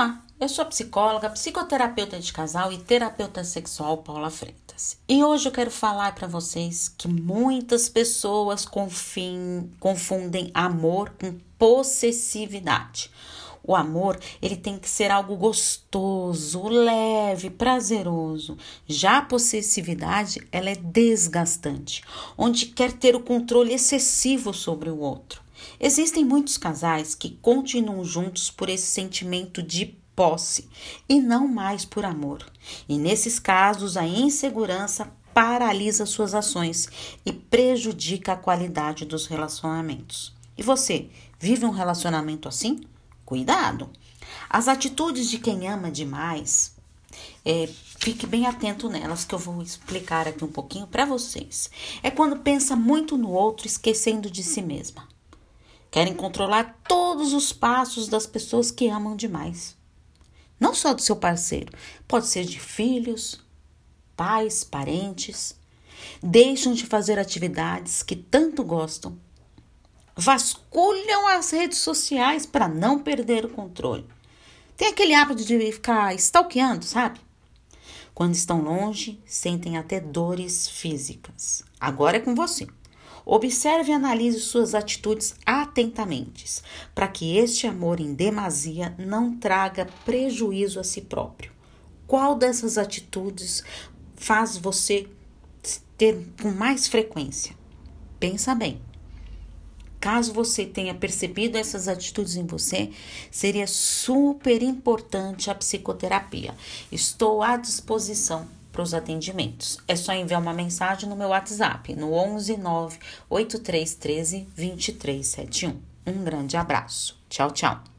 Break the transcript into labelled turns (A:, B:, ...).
A: Olá, eu sou psicóloga, psicoterapeuta de casal e terapeuta sexual Paula Freitas. E hoje eu quero falar para vocês que muitas pessoas confim, confundem amor com possessividade. O amor, ele tem que ser algo gostoso, leve, prazeroso. Já a possessividade, ela é desgastante, onde quer ter o controle excessivo sobre o outro. Existem muitos casais que continuam juntos por esse sentimento de posse e não mais por amor. E nesses casos, a insegurança paralisa suas ações e prejudica a qualidade dos relacionamentos. E você, vive um relacionamento assim? Cuidado! As atitudes de quem ama demais, é, fique bem atento nelas que eu vou explicar aqui um pouquinho para vocês. É quando pensa muito no outro, esquecendo de si mesma. Querem controlar todos os passos das pessoas que amam demais. Não só do seu parceiro, pode ser de filhos, pais, parentes. Deixam de fazer atividades que tanto gostam. Vasculham as redes sociais para não perder o controle. Tem aquele hábito de ficar stalkeando, sabe? Quando estão longe, sentem até dores físicas. Agora é com você. Observe e analise suas atitudes atentamente, para que este amor em demasia não traga prejuízo a si próprio. Qual dessas atitudes faz você ter com mais frequência? Pensa bem. Caso você tenha percebido essas atitudes em você, seria super importante a psicoterapia. Estou à disposição para os atendimentos. É só enviar uma mensagem no meu WhatsApp no 11 9 8313 2371. Um grande abraço. Tchau, tchau.